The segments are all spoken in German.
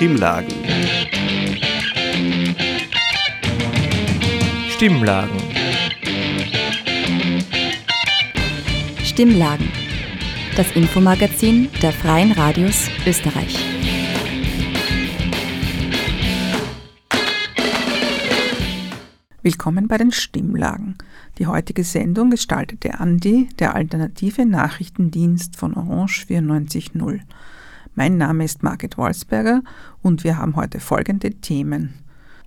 Stimmlagen. Stimmlagen. Stimmlagen. Das Infomagazin der Freien Radios Österreich. Willkommen bei den Stimmlagen. Die heutige Sendung gestaltete Andi, der alternative Nachrichtendienst von Orange 94.0. Mein Name ist Margit Wolfsberger und wir haben heute folgende Themen.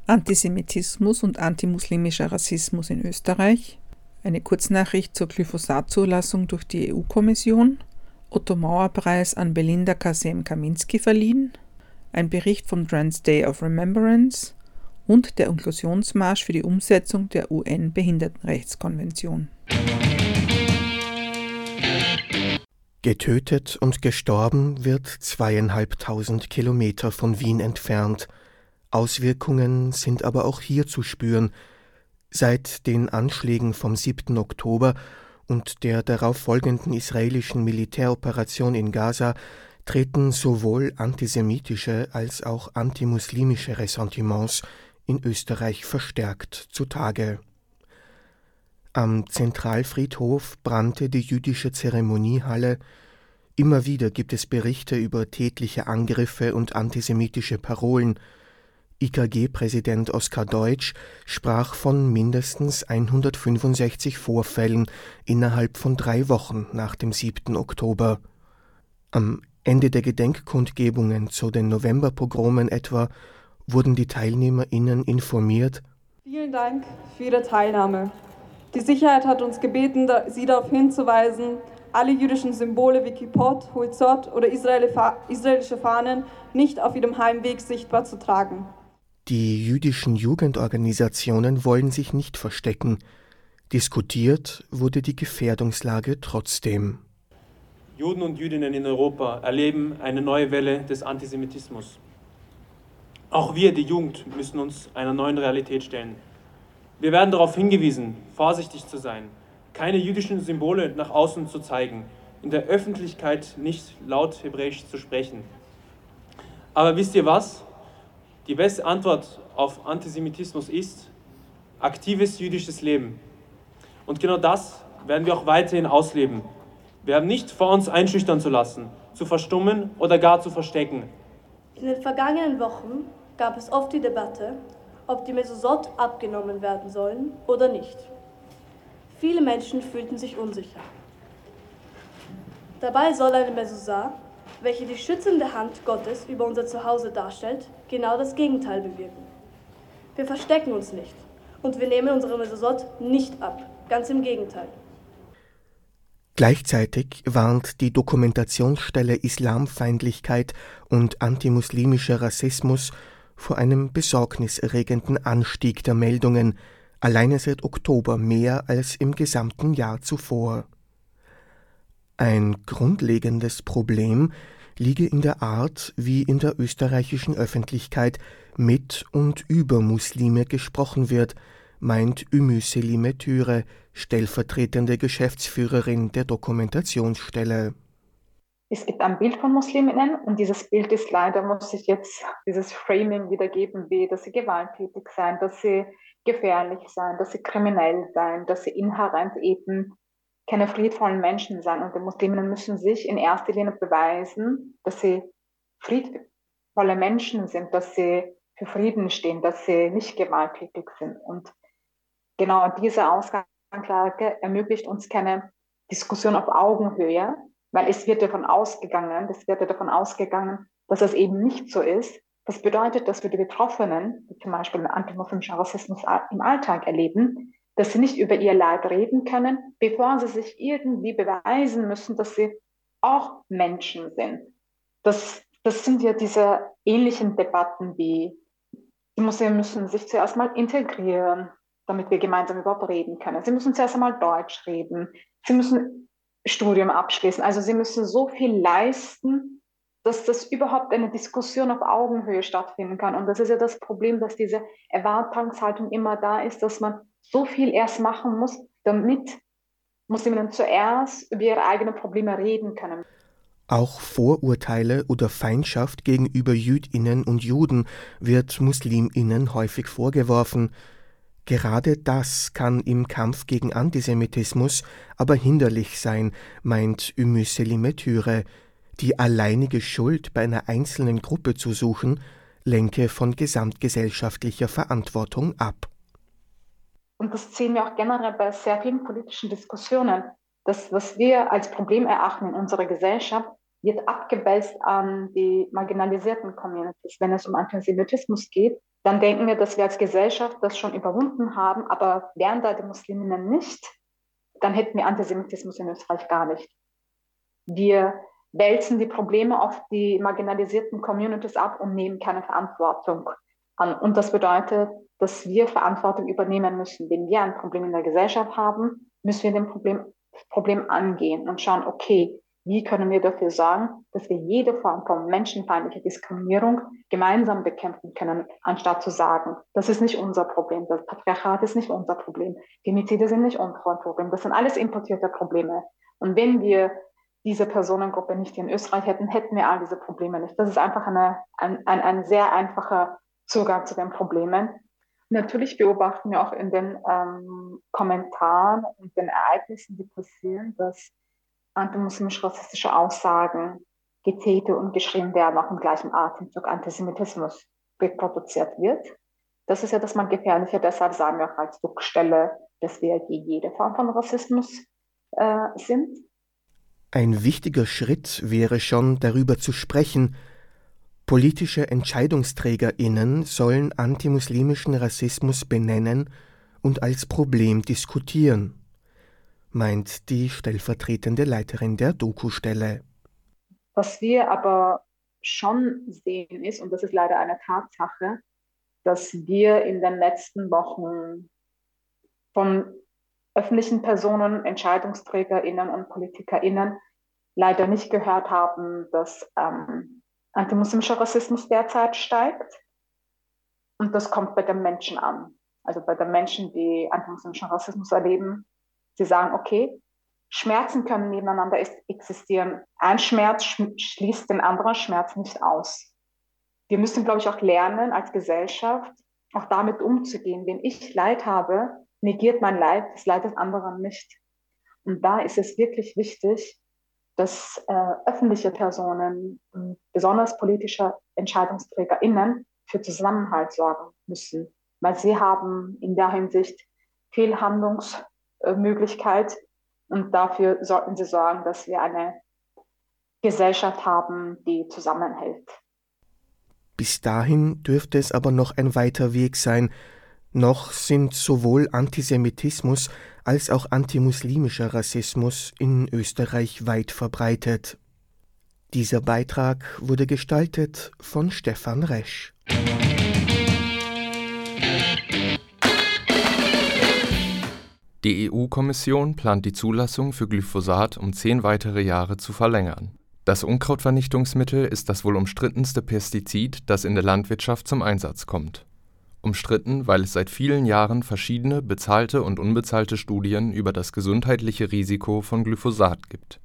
Antisemitismus und antimuslimischer Rassismus in Österreich, eine Kurznachricht zur Glyphosat-Zulassung durch die EU-Kommission, Otto Mauer-Preis an Belinda Kasem-Kaminski verliehen, ein Bericht vom Trans Day of Remembrance und der Inklusionsmarsch für die Umsetzung der UN-Behindertenrechtskonvention. Getötet und gestorben wird zweieinhalbtausend Kilometer von Wien entfernt. Auswirkungen sind aber auch hier zu spüren. Seit den Anschlägen vom 7. Oktober und der darauf folgenden israelischen Militäroperation in Gaza treten sowohl antisemitische als auch antimuslimische Ressentiments in Österreich verstärkt zutage. Am Zentralfriedhof brannte die jüdische Zeremoniehalle. Immer wieder gibt es Berichte über tätliche Angriffe und antisemitische Parolen. IKG-Präsident Oskar Deutsch sprach von mindestens 165 Vorfällen innerhalb von drei Wochen nach dem 7. Oktober. Am Ende der Gedenkkundgebungen zu den Novemberpogromen etwa wurden die TeilnehmerInnen informiert. Vielen Dank für Ihre Teilnahme. Die Sicherheit hat uns gebeten, Sie darauf hinzuweisen, alle jüdischen Symbole wie Kippot, Huizot oder israelische Fahnen nicht auf ihrem Heimweg sichtbar zu tragen. Die jüdischen Jugendorganisationen wollen sich nicht verstecken. Diskutiert wurde die Gefährdungslage trotzdem. Juden und Jüdinnen in Europa erleben eine neue Welle des Antisemitismus. Auch wir, die Jugend, müssen uns einer neuen Realität stellen. Wir werden darauf hingewiesen, vorsichtig zu sein, keine jüdischen Symbole nach außen zu zeigen, in der Öffentlichkeit nicht laut Hebräisch zu sprechen. Aber wisst ihr was? Die beste Antwort auf Antisemitismus ist aktives jüdisches Leben. Und genau das werden wir auch weiterhin ausleben. Wir haben nicht vor uns einschüchtern zu lassen, zu verstummen oder gar zu verstecken. In den vergangenen Wochen gab es oft die Debatte, ob die Mesosot abgenommen werden sollen oder nicht. Viele Menschen fühlten sich unsicher. Dabei soll eine Mesosar, welche die schützende Hand Gottes über unser Zuhause darstellt, genau das Gegenteil bewirken. Wir verstecken uns nicht und wir nehmen unsere Mesosot nicht ab, ganz im Gegenteil. Gleichzeitig warnt die Dokumentationsstelle Islamfeindlichkeit und antimuslimischer Rassismus vor einem besorgniserregenden Anstieg der Meldungen, alleine seit Oktober mehr als im gesamten Jahr zuvor. Ein grundlegendes Problem liege in der Art, wie in der österreichischen Öffentlichkeit mit und über Muslime gesprochen wird, meint Ümü Selime Türe, stellvertretende Geschäftsführerin der Dokumentationsstelle. Es gibt ein Bild von Musliminnen und dieses Bild ist leider, muss ich jetzt dieses Framing wiedergeben, wie, dass sie gewalttätig sein, dass sie gefährlich sein, dass sie kriminell sein, dass sie inhärent eben keine friedvollen Menschen sein. Und die Musliminnen müssen sich in erster Linie beweisen, dass sie friedvolle Menschen sind, dass sie für Frieden stehen, dass sie nicht gewalttätig sind. Und genau diese Ausgangslage ermöglicht uns keine Diskussion auf Augenhöhe, weil es wird davon ausgegangen, es wird davon ausgegangen, dass das eben nicht so ist. Das bedeutet, dass wir die Betroffenen, die zum Beispiel antimuslimischen Rassismus im Alltag erleben, dass sie nicht über ihr Leid reden können, bevor sie sich irgendwie beweisen müssen, dass sie auch Menschen sind. Das, das sind ja diese ähnlichen Debatten wie, die Museen müssen sich zuerst mal integrieren, damit wir gemeinsam überhaupt reden können. Sie müssen zuerst einmal Deutsch reden. Sie müssen Studium abschließen. Also sie müssen so viel leisten, dass das überhaupt eine Diskussion auf Augenhöhe stattfinden kann. Und das ist ja das Problem, dass diese Erwartungshaltung immer da ist, dass man so viel erst machen muss, damit Musliminnen zuerst über ihre eigenen Probleme reden können. Auch Vorurteile oder Feindschaft gegenüber Jüdinnen und Juden wird Musliminnen häufig vorgeworfen. Gerade das kann im Kampf gegen Antisemitismus aber hinderlich sein, meint Ümüselime Thüre. Die alleinige Schuld bei einer einzelnen Gruppe zu suchen, lenke von gesamtgesellschaftlicher Verantwortung ab. Und das sehen wir auch generell bei sehr vielen politischen Diskussionen. Das, was wir als Problem erachten in unserer Gesellschaft, wird abgewälzt an die marginalisierten Communities. Wenn es um Antisemitismus geht, dann denken wir, dass wir als Gesellschaft das schon überwunden haben, aber wären da die Musliminnen nicht, dann hätten wir Antisemitismus in Österreich gar nicht. Wir wälzen die Probleme auf die marginalisierten Communities ab und nehmen keine Verantwortung an. Und das bedeutet, dass wir Verantwortung übernehmen müssen. Wenn wir ein Problem in der Gesellschaft haben, müssen wir dem Problem, Problem angehen und schauen, okay, wie können wir dafür sorgen, dass wir jede Form von menschenfeindlicher Diskriminierung gemeinsam bekämpfen können, anstatt zu sagen, das ist nicht unser Problem, das Patriarchat ist nicht unser Problem, Genozide sind nicht unser Problem, das sind alles importierte Probleme. Und wenn wir diese Personengruppe nicht in Österreich hätten, hätten wir all diese Probleme nicht. Das ist einfach eine, ein, ein, ein sehr einfacher Zugang zu den Problemen. Natürlich beobachten wir auch in den ähm, Kommentaren und den Ereignissen, die passieren, dass antimuslimisch-rassistische Aussagen getätigt und geschrieben werden, auch im gleichen Atemzug Antisemitismus reproduziert wird. Das ist ja das mal gefährlicher, deshalb sagen wir auch als Druckstelle, dass wir gegen jede Form von Rassismus äh, sind. Ein wichtiger Schritt wäre schon, darüber zu sprechen. Politische EntscheidungsträgerInnen sollen antimuslimischen Rassismus benennen und als Problem diskutieren meint die stellvertretende Leiterin der Doku-Stelle. Was wir aber schon sehen ist, und das ist leider eine Tatsache, dass wir in den letzten Wochen von öffentlichen Personen, EntscheidungsträgerInnen und PolitikerInnen leider nicht gehört haben, dass ähm, antimuslimischer Rassismus derzeit steigt. Und das kommt bei den Menschen an. Also bei den Menschen, die antimuslimischen Rassismus erleben, Sie sagen, okay, Schmerzen können nebeneinander existieren. Ein Schmerz schließt den anderen Schmerz nicht aus. Wir müssen, glaube ich, auch lernen als Gesellschaft, auch damit umzugehen. Wenn ich Leid habe, negiert mein Leid das Leid des anderen nicht. Und da ist es wirklich wichtig, dass äh, öffentliche Personen, besonders politische EntscheidungsträgerInnen, für Zusammenhalt sorgen müssen, weil sie haben in der Hinsicht viel Handlungs- Möglichkeit. Und dafür sollten sie sorgen, dass wir eine Gesellschaft haben, die zusammenhält. Bis dahin dürfte es aber noch ein weiter Weg sein. Noch sind sowohl Antisemitismus als auch antimuslimischer Rassismus in Österreich weit verbreitet. Dieser Beitrag wurde gestaltet von Stefan Resch. Die EU-Kommission plant die Zulassung für Glyphosat um zehn weitere Jahre zu verlängern. Das Unkrautvernichtungsmittel ist das wohl umstrittenste Pestizid, das in der Landwirtschaft zum Einsatz kommt. Umstritten, weil es seit vielen Jahren verschiedene bezahlte und unbezahlte Studien über das gesundheitliche Risiko von Glyphosat gibt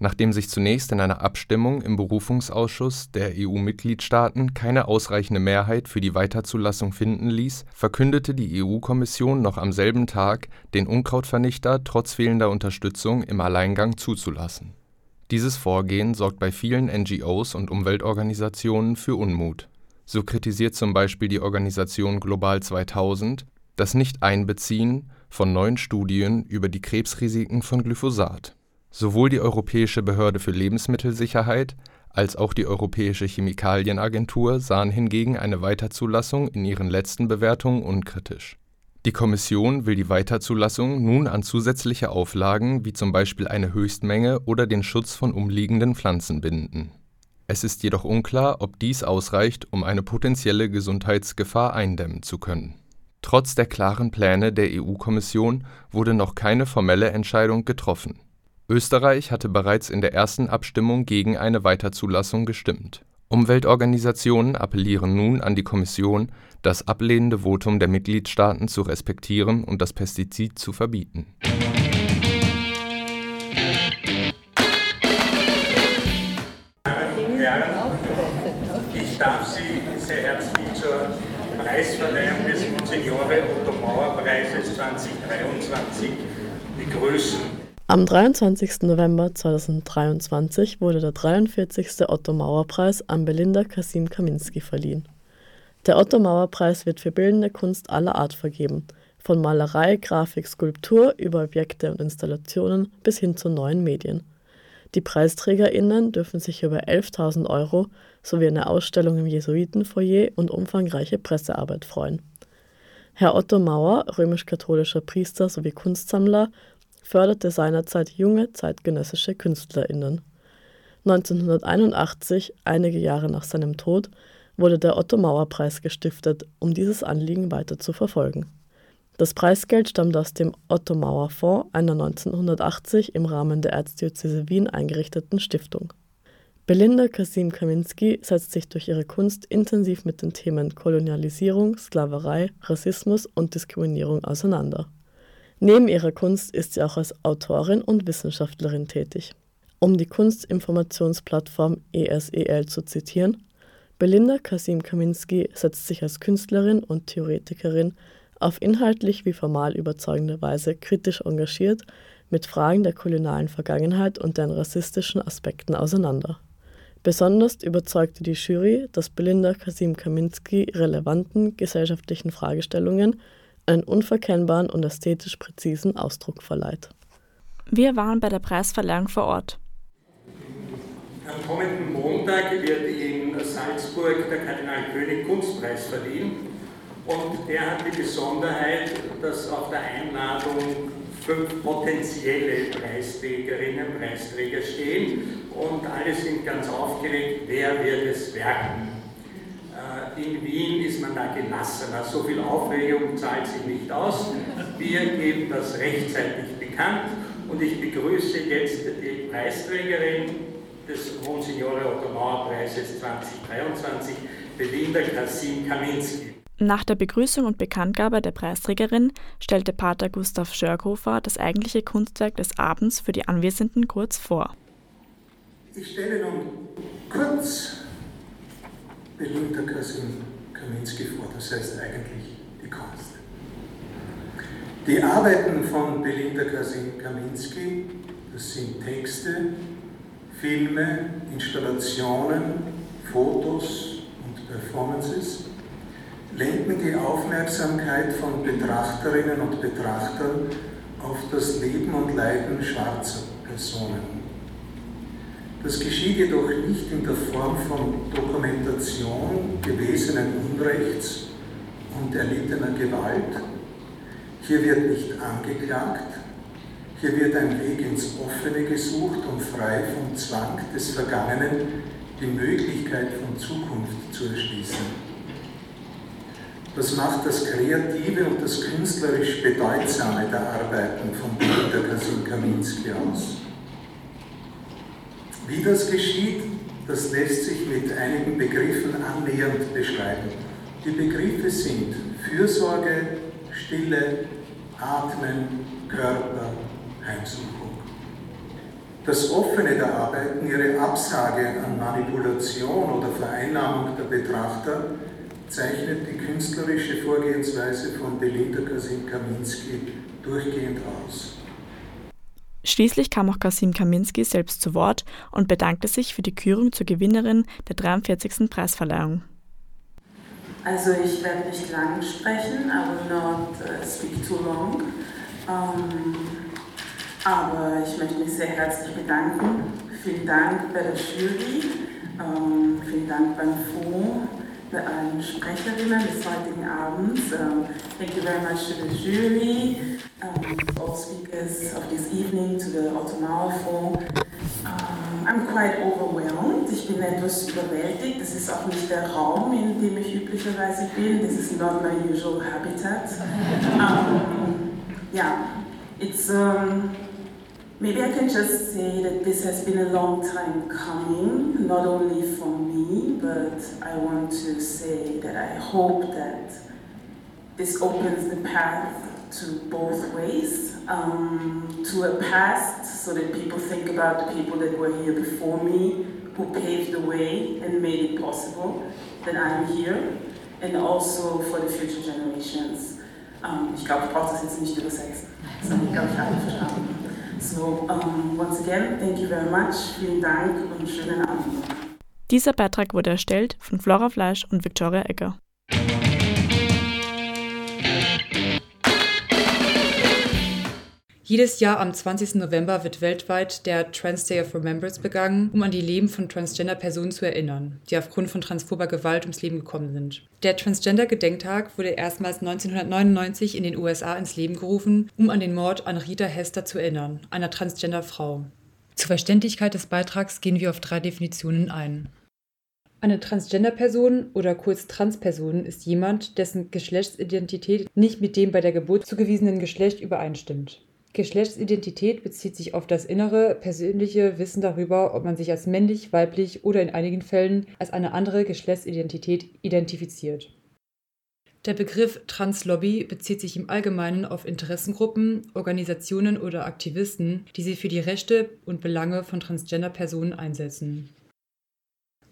Nachdem sich zunächst in einer Abstimmung im Berufungsausschuss der EU-Mitgliedstaaten keine ausreichende Mehrheit für die Weiterzulassung finden ließ, verkündete die EU-Kommission noch am selben Tag, den Unkrautvernichter trotz fehlender Unterstützung im Alleingang zuzulassen. Dieses Vorgehen sorgt bei vielen NGOs und Umweltorganisationen für Unmut. So kritisiert zum Beispiel die Organisation Global 2000 das Nicht-Einbeziehen von neuen Studien über die Krebsrisiken von Glyphosat Sowohl die Europäische Behörde für Lebensmittelsicherheit als auch die Europäische Chemikalienagentur sahen hingegen eine Weiterzulassung in ihren letzten Bewertungen unkritisch. Die Kommission will die Weiterzulassung nun an zusätzliche Auflagen wie zum Beispiel eine Höchstmenge oder den Schutz von umliegenden Pflanzen binden. Es ist jedoch unklar, ob dies ausreicht, um eine potenzielle Gesundheitsgefahr eindämmen zu können. Trotz der klaren Pläne der EU-Kommission wurde noch keine formelle Entscheidung getroffen Österreich hatte bereits in der ersten Abstimmung gegen eine Weiterzulassung gestimmt. Umweltorganisationen appellieren nun an die Kommission, das ablehnende Votum der Mitgliedstaaten zu respektieren und das Pestizid zu verbieten Preisverleihung des Monsignore Otto Mauer Preises 2023 begrüßen. Am 23. November 2023 wurde der 43. Otto Mauer Preis an Belinda Kasim Kaminski verliehen. Der Otto Mauer Preis wird für bildende Kunst aller Art vergeben, von Malerei, Grafik, Skulptur über Objekte und Installationen bis hin zu neuen Medien. Die PreisträgerInnen dürfen sich über 11.000 Euro sowie eine Ausstellung im Jesuitenfoyer und umfangreiche Pressearbeit freuen. Herr Otto Mauer, römisch-katholischer Priester sowie Kunstsammler, förderte seinerzeit junge zeitgenössische KünstlerInnen. 1981, einige Jahre nach seinem Tod, wurde der Otto-Mauer-Preis gestiftet, um dieses Anliegen weiter zu verfolgen. Das Preisgeld stammt aus dem Otto-Mauer-Fonds, einer 1980 im Rahmen der Erzdiözese Wien eingerichteten Stiftung. Belinda Kasim Kaminski setzt sich durch ihre Kunst intensiv mit den Themen Kolonialisierung, Sklaverei, Rassismus und Diskriminierung auseinander. Neben ihrer Kunst ist sie auch als Autorin und Wissenschaftlerin tätig. Um die Kunstinformationsplattform ESEL zu zitieren, Belinda Kasim Kaminski setzt sich als Künstlerin und Theoretikerin auf inhaltlich wie formal überzeugende Weise kritisch engagiert mit Fragen der kolonialen Vergangenheit und deren rassistischen Aspekten auseinander. Besonders überzeugte die Jury, dass Belinda Kasim Kaminski relevanten gesellschaftlichen Fragestellungen einen unverkennbaren und ästhetisch präzisen Ausdruck verleiht. Wir waren bei der Preisverleihung vor Ort. Am kommenden Montag wird in Salzburg der Kardinal König Kunstpreis verliehen. Und der hat die Besonderheit, dass auf der Einladung fünf potenzielle Preisträgerinnen, Preisträger stehen und alle sind ganz aufgeregt, wer wird es werden. Äh, in Wien ist man da gelassener, so viel Aufregung zahlt sich nicht aus. Wir geben das rechtzeitig bekannt und ich begrüße jetzt die Preisträgerin des Monsignore Otto Mauer Preises 2023, Belinda Kasim Kaminski. Nach der Begrüßung und Bekanntgabe der Preisträgerin stellte Pater Gustav Schörghofer das eigentliche Kunstwerk des Abends für die Anwesenden kurz vor. Ich stelle nun kurz Belinda Kasim Kaminski vor, das heißt eigentlich die Kunst. Die Arbeiten von Belinda Kasim Kaminski, das sind Texte, Filme, Installationen, Fotos und Performances lenken die Aufmerksamkeit von Betrachterinnen und Betrachtern auf das Leben und Leiden schwarzer Personen. Das geschieht jedoch nicht in der Form von Dokumentation gewesenen Unrechts und erlittener Gewalt. Hier wird nicht angeklagt, hier wird ein Weg ins Offene gesucht und frei vom Zwang des Vergangenen die Möglichkeit von Zukunft zu erschließen. Das macht das Kreative und das künstlerisch Bedeutsame der Arbeiten von Peter Kaminski aus. Wie das geschieht, das lässt sich mit einigen Begriffen annähernd beschreiben. Die Begriffe sind Fürsorge, Stille, Atmen, Körper, Heimsuchung. Das Offene der Arbeiten, ihre Absage an Manipulation oder Vereinnahmung der Betrachter, zeichnet die künstlerische Vorgehensweise von Belinda Kasim Kaminski durchgehend aus. Schließlich kam auch Kasim Kaminski selbst zu Wort und bedankte sich für die Kürung zur Gewinnerin der 43. Preisverleihung. Also ich werde nicht lang sprechen, I will not uh, speak too long. Um, aber ich möchte mich sehr herzlich bedanken. Vielen Dank bei der Jury, ähm, vielen Dank beim Fonds, allen Sprecherinnen des heutigen Abends. Um, thank you very much to the jury, um, all speakers of this evening, to the Ottomauer Fonds. Um, I'm quite overwhelmed. Ich bin etwas überwältigt. Das ist auch nicht der Raum, in dem ich üblicherweise bin. This is not my usual habitat. Um, yeah, it's um, Maybe I can just say that this has been a long time coming, not only for me, but I want to say that I hope that this opens the path to both ways, um, to a past so that people think about the people that were here before me, who paved the way and made it possible that I'm here and also for the future generations. Um, ich glaube, ich brauche das jetzt nicht übersetzen, ich glaube, ich verstanden. So, um, once again, thank you very much. Vielen Dank und schönen Abend. Dieser Beitrag wurde erstellt von Flora Fleisch und Victoria Egger. Jedes Jahr am 20. November wird weltweit der Trans Day of Remembrance begangen, um an die Leben von Transgender-Personen zu erinnern, die aufgrund von transphober Gewalt ums Leben gekommen sind. Der Transgender-Gedenktag wurde erstmals 1999 in den USA ins Leben gerufen, um an den Mord an Rita Hester zu erinnern, einer Transgender-Frau. Zur Verständlichkeit des Beitrags gehen wir auf drei Definitionen ein. Eine Transgender-Person oder kurz Transperson ist jemand, dessen Geschlechtsidentität nicht mit dem bei der Geburt zugewiesenen Geschlecht übereinstimmt. Geschlechtsidentität bezieht sich auf das innere, persönliche Wissen darüber, ob man sich als männlich, weiblich oder in einigen Fällen als eine andere Geschlechtsidentität identifiziert. Der Begriff Translobby bezieht sich im Allgemeinen auf Interessengruppen, Organisationen oder Aktivisten, die sich für die Rechte und Belange von Transgender-Personen einsetzen.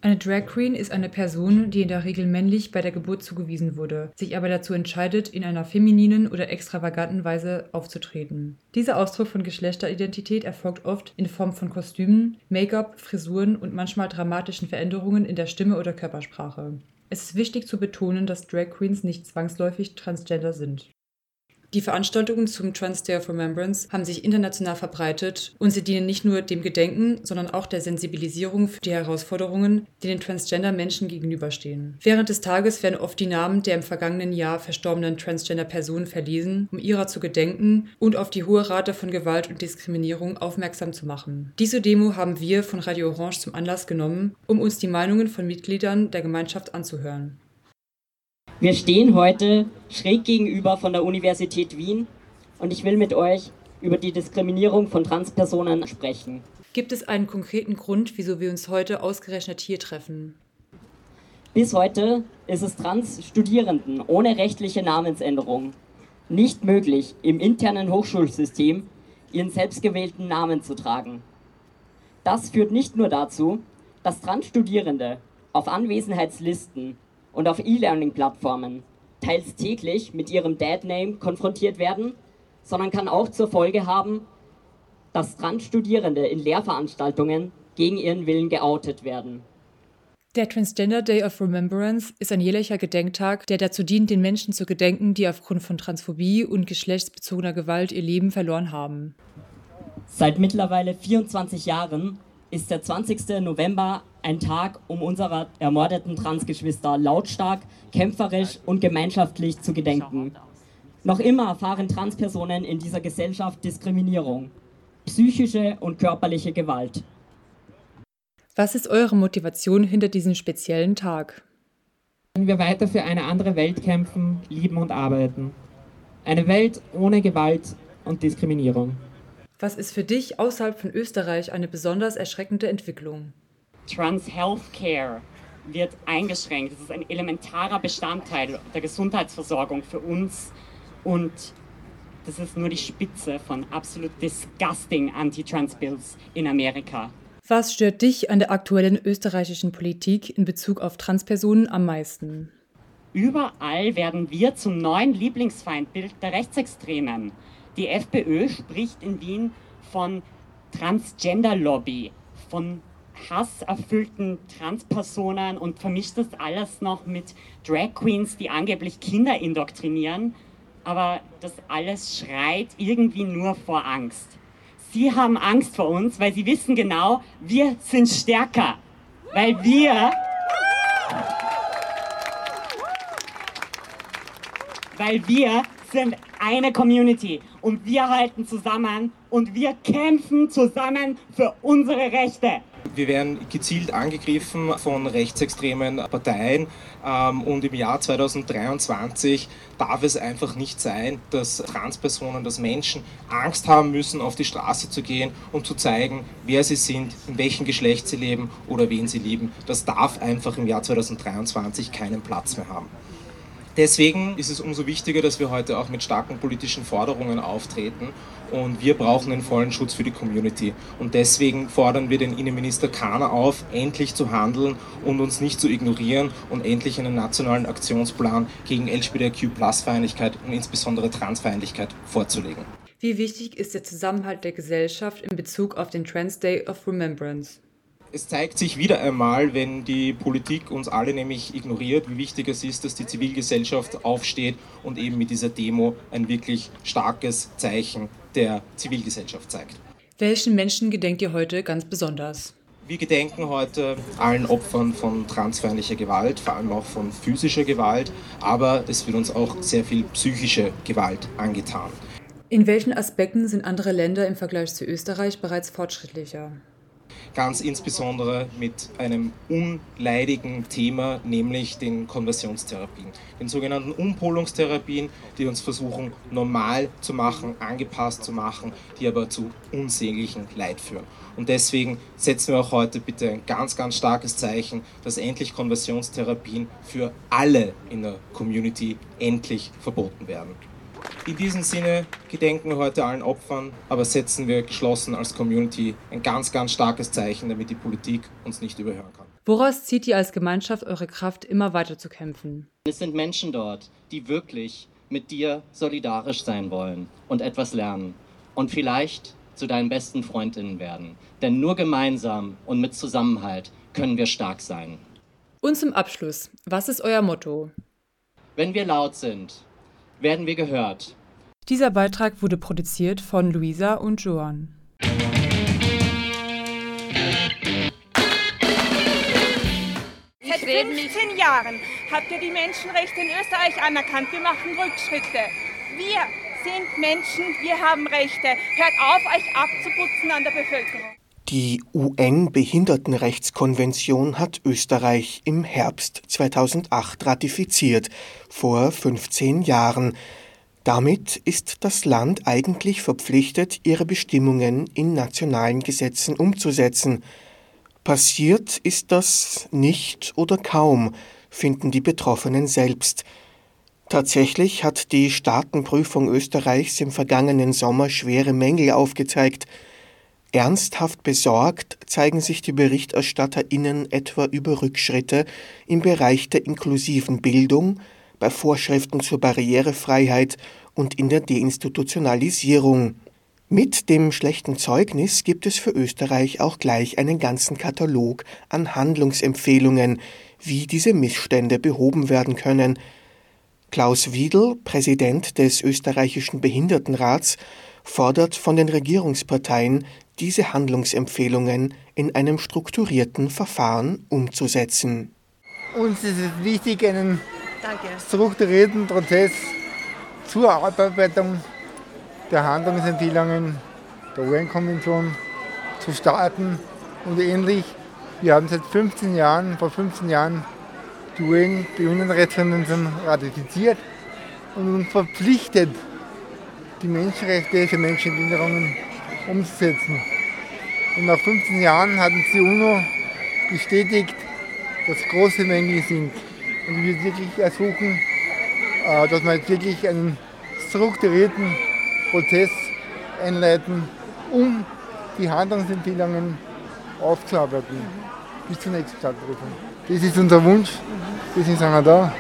Eine Drag Queen ist eine Person, die in der Regel männlich bei der Geburt zugewiesen wurde, sich aber dazu entscheidet, in einer femininen oder extravaganten Weise aufzutreten. Dieser Ausdruck von Geschlechteridentität erfolgt oft in Form von Kostümen, Make-up, Frisuren und manchmal dramatischen Veränderungen in der Stimme oder Körpersprache. Es ist wichtig zu betonen, dass Drag Queens nicht zwangsläufig transgender sind. Die Veranstaltungen zum Trans Day of Remembrance haben sich international verbreitet und sie dienen nicht nur dem Gedenken, sondern auch der Sensibilisierung für die Herausforderungen, die den Transgender-Menschen gegenüberstehen. Während des Tages werden oft die Namen der im vergangenen Jahr verstorbenen Transgender-Personen verlesen, um ihrer zu gedenken und auf die hohe Rate von Gewalt und Diskriminierung aufmerksam zu machen. Diese Demo haben wir von Radio Orange zum Anlass genommen, um uns die Meinungen von Mitgliedern der Gemeinschaft anzuhören. Wir stehen heute schräg gegenüber von der Universität Wien und ich will mit euch über die Diskriminierung von Transpersonen sprechen. Gibt es einen konkreten Grund, wieso wir uns heute ausgerechnet hier treffen? Bis heute ist es Trans-Studierenden ohne rechtliche Namensänderung nicht möglich, im internen Hochschulsystem ihren selbstgewählten Namen zu tragen. Das führt nicht nur dazu, dass Trans-Studierende auf Anwesenheitslisten und auf E-Learning-Plattformen teils täglich mit ihrem Dad-Name konfrontiert werden, sondern kann auch zur Folge haben, dass Trans-Studierende in Lehrveranstaltungen gegen ihren Willen geoutet werden. Der Transgender Day of Remembrance ist ein jährlicher Gedenktag, der dazu dient, den Menschen zu gedenken, die aufgrund von Transphobie und geschlechtsbezogener Gewalt ihr Leben verloren haben. Seit mittlerweile 24 Jahren ist der 20. November ein Tag, um unserer ermordeten Transgeschwister lautstark, kämpferisch und gemeinschaftlich zu gedenken. Noch immer erfahren Transpersonen in dieser Gesellschaft Diskriminierung, psychische und körperliche Gewalt. Was ist eure Motivation hinter diesem speziellen Tag? Wenn wir weiter für eine andere Welt kämpfen, lieben und arbeiten. Eine Welt ohne Gewalt und Diskriminierung. Was ist für dich außerhalb von Österreich eine besonders erschreckende Entwicklung? Trans Healthcare wird eingeschränkt. Das ist ein elementarer Bestandteil der Gesundheitsversorgung für uns und das ist nur die Spitze von absolut disgusting Anti-Trans-Bills in Amerika. Was stört dich an der aktuellen österreichischen Politik in Bezug auf Transpersonen am meisten? Überall werden wir zum neuen Lieblingsfeindbild der Rechtsextremen. Die FPÖ spricht in Wien von Transgender-Lobby, von hasserfüllten Transpersonen und vermischt das alles noch mit Drag Queens, die angeblich Kinder indoktrinieren. Aber das alles schreit irgendwie nur vor Angst. Sie haben Angst vor uns, weil sie wissen genau, wir sind stärker. Weil wir. Weil wir sind eine Community und wir halten zusammen und wir kämpfen zusammen für unsere Rechte. Wir werden gezielt angegriffen von rechtsextremen Parteien ähm, und im Jahr 2023 darf es einfach nicht sein, dass Transpersonen, dass Menschen Angst haben müssen, auf die Straße zu gehen und zu zeigen, wer sie sind, in welchem Geschlecht sie leben oder wen sie lieben. Das darf einfach im Jahr 2023 keinen Platz mehr haben. Deswegen ist es umso wichtiger, dass wir heute auch mit starken politischen Forderungen auftreten und wir brauchen den vollen Schutz für die Community. Und deswegen fordern wir den Innenminister Kahner auf, endlich zu handeln und uns nicht zu ignorieren und endlich einen nationalen Aktionsplan gegen LGBTQ-Plus-Feindlichkeit und insbesondere Transfeindlichkeit vorzulegen. Wie wichtig ist der Zusammenhalt der Gesellschaft in Bezug auf den Trans Day of Remembrance? Es zeigt sich wieder einmal, wenn die Politik uns alle nämlich ignoriert, wie wichtig es ist, dass die Zivilgesellschaft aufsteht und eben mit dieser Demo ein wirklich starkes Zeichen der Zivilgesellschaft zeigt. Welchen Menschen gedenkt ihr heute ganz besonders? Wir gedenken heute allen Opfern von transfeindlicher Gewalt, vor allem auch von physischer Gewalt, aber es wird uns auch sehr viel psychische Gewalt angetan. In welchen Aspekten sind andere Länder im Vergleich zu Österreich bereits fortschrittlicher? Ganz insbesondere mit einem unleidigen Thema, nämlich den Konversionstherapien, den sogenannten Umpolungstherapien, die uns versuchen normal zu machen, angepasst zu machen, die aber zu unsäglichem Leid führen. Und deswegen setzen wir auch heute bitte ein ganz, ganz starkes Zeichen, dass endlich Konversionstherapien für alle in der Community endlich verboten werden. In diesem Sinne gedenken wir heute allen Opfern, aber setzen wir geschlossen als Community ein ganz, ganz starkes Zeichen, damit die Politik uns nicht überhören kann. Woraus zieht ihr als Gemeinschaft eure Kraft, immer weiter zu kämpfen? Es sind Menschen dort, die wirklich mit dir solidarisch sein wollen und etwas lernen und vielleicht zu deinen besten Freundinnen werden. Denn nur gemeinsam und mit Zusammenhalt können wir stark sein. Und zum Abschluss, was ist euer Motto? Wenn wir laut sind, werden wir gehört. Dieser Beitrag wurde produziert von Luisa und Joan. Seit 15 Jahren habt ihr die Menschenrechte in Österreich anerkannt. Wir machen Rückschritte. Wir sind Menschen, wir haben Rechte. Hört auf, euch abzuputzen an der Bevölkerung. Die UN-Behindertenrechtskonvention hat Österreich im Herbst 2008 ratifiziert, vor 15 Jahren. Damit ist das Land eigentlich verpflichtet, ihre Bestimmungen in nationalen Gesetzen umzusetzen. Passiert ist das nicht oder kaum, finden die Betroffenen selbst. Tatsächlich hat die Staatenprüfung Österreichs im vergangenen Sommer schwere Mängel aufgezeigt, Ernsthaft besorgt zeigen sich die BerichterstatterInnen etwa über Rückschritte im Bereich der inklusiven Bildung, bei Vorschriften zur Barrierefreiheit und in der Deinstitutionalisierung. Mit dem schlechten Zeugnis gibt es für Österreich auch gleich einen ganzen Katalog an Handlungsempfehlungen, wie diese Missstände behoben werden können. Klaus Wiedel, Präsident des österreichischen Behindertenrats, fordert von den Regierungsparteien diese Handlungsempfehlungen in einem strukturierten Verfahren umzusetzen. Uns ist es wichtig, einen Danke. strukturierten Prozess zur Abarbeitung der Handlungsempfehlungen der UN-Konvention zu starten und ähnlich. Wir haben seit 15 Jahren, vor 15 Jahren die UN-Behindertenrechtskonvention ratifiziert und uns verpflichtet, die Menschenrechte für Menschen mit Behinderungen umzusetzen. Und nach 15 Jahren hat uns die UNO bestätigt, dass große Mängel sind. Und wir wirklich ersuchen, äh, dass wir jetzt wirklich einen strukturierten Prozess einleiten, um die Handlungsempfehlungen aufzuarbeiten bis zur nächsten Stadtprüfung. Das ist unser Wunsch, deswegen sind wir da.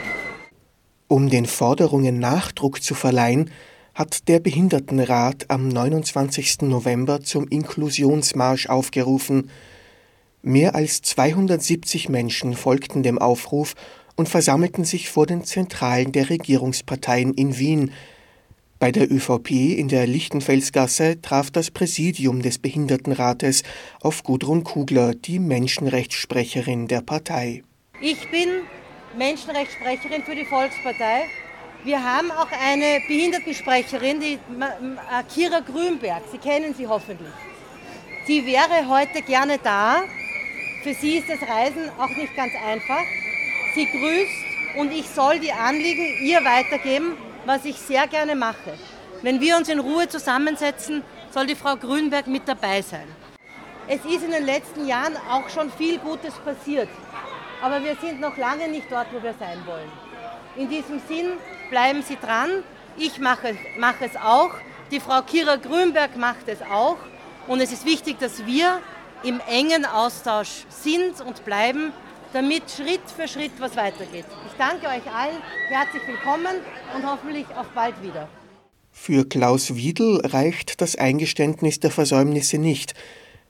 Um den Forderungen Nachdruck zu verleihen, hat der Behindertenrat am 29. November zum Inklusionsmarsch aufgerufen. Mehr als 270 Menschen folgten dem Aufruf und versammelten sich vor den Zentralen der Regierungsparteien in Wien. Bei der ÖVP in der Lichtenfelsgasse traf das Präsidium des Behindertenrates auf Gudrun Kugler, die Menschenrechtssprecherin der Partei. Ich bin Menschenrechtssprecherin für die Volkspartei wir haben auch eine Behindertensprecherin, die Kira Grünberg. Sie kennen sie hoffentlich. Sie wäre heute gerne da. Für sie ist das Reisen auch nicht ganz einfach. Sie grüßt und ich soll die Anliegen ihr weitergeben, was ich sehr gerne mache. Wenn wir uns in Ruhe zusammensetzen, soll die Frau Grünberg mit dabei sein. Es ist in den letzten Jahren auch schon viel Gutes passiert, aber wir sind noch lange nicht dort, wo wir sein wollen. In diesem Sinn bleiben Sie dran. Ich mache, mache es auch. Die Frau Kira Grünberg macht es auch. Und es ist wichtig, dass wir im engen Austausch sind und bleiben, damit Schritt für Schritt was weitergeht. Ich danke euch allen, herzlich willkommen und hoffentlich auf bald wieder. Für Klaus Wiedel reicht das Eingeständnis der Versäumnisse nicht.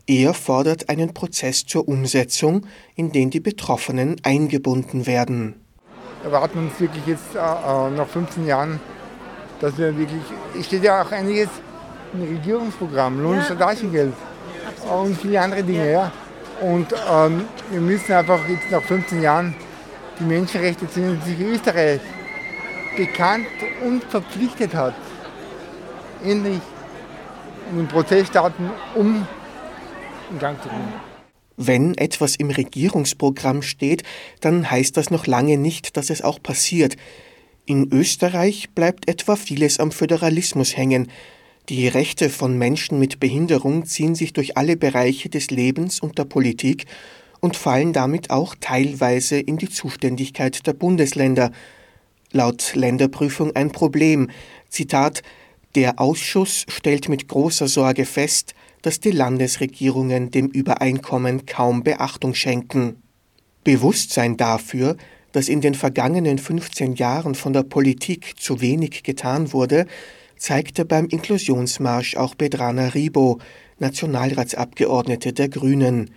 Er fordert einen Prozess zur Umsetzung, in den die Betroffenen eingebunden werden. Erwarten uns wirklich jetzt äh, äh nach 15 Jahren, dass wir wirklich, es steht ja auch einiges im Regierungsprogramm, Lohn- und Soldatengeld und viele andere Dinge. Ja. Und ähm, wir müssen einfach jetzt nach 15 Jahren die Menschenrechte, zu denen sich Österreich bekannt und verpflichtet hat, endlich einen Prozess starten, um in Gang zu bringen. Wenn etwas im Regierungsprogramm steht, dann heißt das noch lange nicht, dass es auch passiert. In Österreich bleibt etwa vieles am Föderalismus hängen. Die Rechte von Menschen mit Behinderung ziehen sich durch alle Bereiche des Lebens und der Politik und fallen damit auch teilweise in die Zuständigkeit der Bundesländer. Laut Länderprüfung ein Problem. Zitat Der Ausschuss stellt mit großer Sorge fest, dass die Landesregierungen dem Übereinkommen kaum Beachtung schenken. Bewusstsein dafür, dass in den vergangenen 15 Jahren von der Politik zu wenig getan wurde, zeigte beim Inklusionsmarsch auch Bedrana Ribo, Nationalratsabgeordnete der Grünen.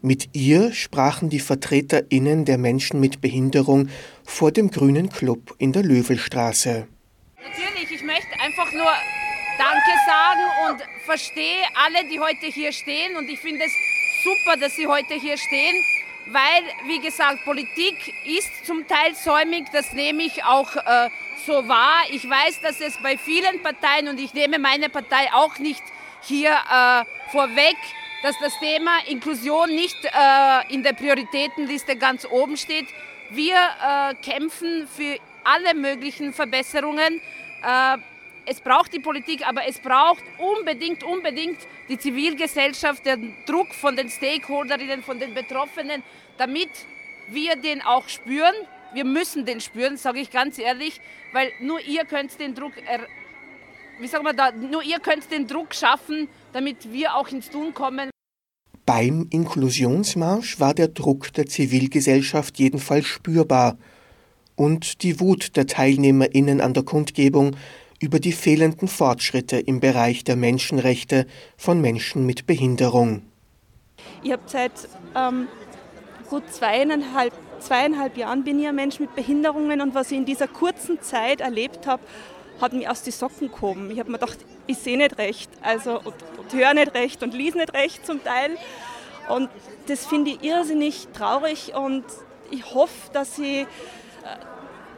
Mit ihr sprachen die VertreterInnen der Menschen mit Behinderung vor dem Grünen Club in der Löwelstraße. Natürlich, ich möchte einfach nur Danke sagen und verstehe alle, die heute hier stehen. Und ich finde es super, dass sie heute hier stehen, weil, wie gesagt, Politik ist zum Teil säumig. Das nehme ich auch äh, so wahr. Ich weiß, dass es bei vielen Parteien, und ich nehme meine Partei auch nicht hier äh, vorweg, dass das Thema Inklusion nicht äh, in der Prioritätenliste ganz oben steht. Wir äh, kämpfen für alle möglichen Verbesserungen. Äh, es braucht die Politik, aber es braucht unbedingt, unbedingt die Zivilgesellschaft, den Druck von den Stakeholderinnen, von den Betroffenen, damit wir den auch spüren wir müssen den spüren, sage ich ganz ehrlich, weil nur ihr könnt den Druck, wie sagen wir da, nur ihr könnt den Druck schaffen, damit wir auch ins Tun kommen. Beim Inklusionsmarsch war der Druck der Zivilgesellschaft jedenfalls spürbar und die Wut der TeilnehmerInnen an der Kundgebung über die fehlenden Fortschritte im Bereich der Menschenrechte von Menschen mit Behinderung. Ich habe seit ähm, gut zweieinhalb zweieinhalb Jahren bin ich ein Mensch mit Behinderungen und was ich in dieser kurzen Zeit erlebt habe, hat mich aus die Socken gehoben. Ich habe mir gedacht, ich sehe nicht recht, also und, und höre nicht recht und lese nicht recht zum Teil. Und das finde ich irrsinnig traurig und ich hoffe, dass ich äh,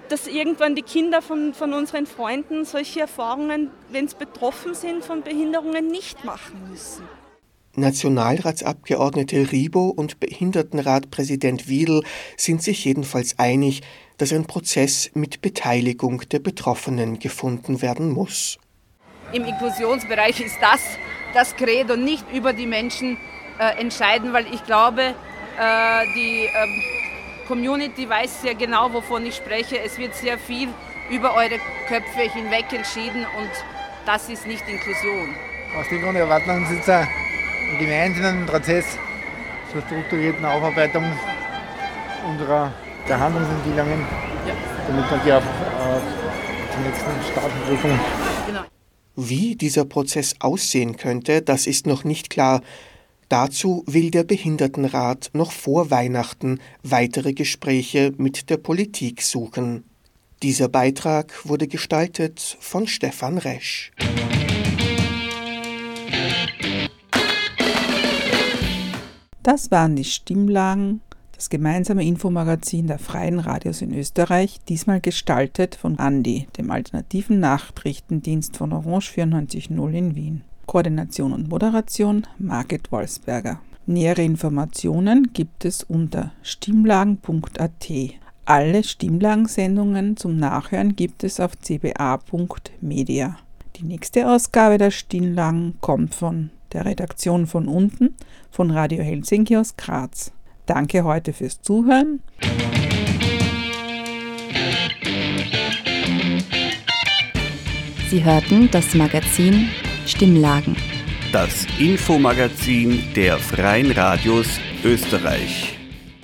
dass irgendwann die Kinder von, von unseren Freunden solche Erfahrungen, wenn sie betroffen sind von Behinderungen, nicht machen müssen. Nationalratsabgeordnete Ribo und Behindertenratpräsident Wiedel sind sich jedenfalls einig, dass ein Prozess mit Beteiligung der Betroffenen gefunden werden muss. Im Inklusionsbereich ist das das Credo, nicht über die Menschen äh, entscheiden, weil ich glaube, äh, die äh, Community weiß sehr genau, wovon ich spreche. Es wird sehr viel über eure Köpfe hinweg entschieden und das ist nicht Inklusion. Aus dem Grund erwarten wir uns jetzt einen gemeinsamen Prozess zur strukturierten Aufarbeitung unserer Behandlungsempfehlungen, damit man die auf, auf zur nächsten Staatenprüfung. Genau. Wie dieser Prozess aussehen könnte, das ist noch nicht klar. Dazu will der Behindertenrat noch vor Weihnachten weitere Gespräche mit der Politik suchen. Dieser Beitrag wurde gestaltet von Stefan Resch. Das waren die Stimmlagen, das gemeinsame Infomagazin der Freien Radios in Österreich, diesmal gestaltet von Andi, dem alternativen Nachrichtendienst von Orange 94.0 in Wien. Koordination und Moderation Margit Wolfsberger. Nähere Informationen gibt es unter stimmlagen.at. Alle Stimmlagensendungen zum Nachhören gibt es auf cba.media. Die nächste Ausgabe der Stimmlagen kommt von der Redaktion von unten, von Radio Helsinki aus Graz. Danke heute fürs Zuhören. Sie hörten das Magazin Stimmlagen. Das Infomagazin der Freien Radios Österreich.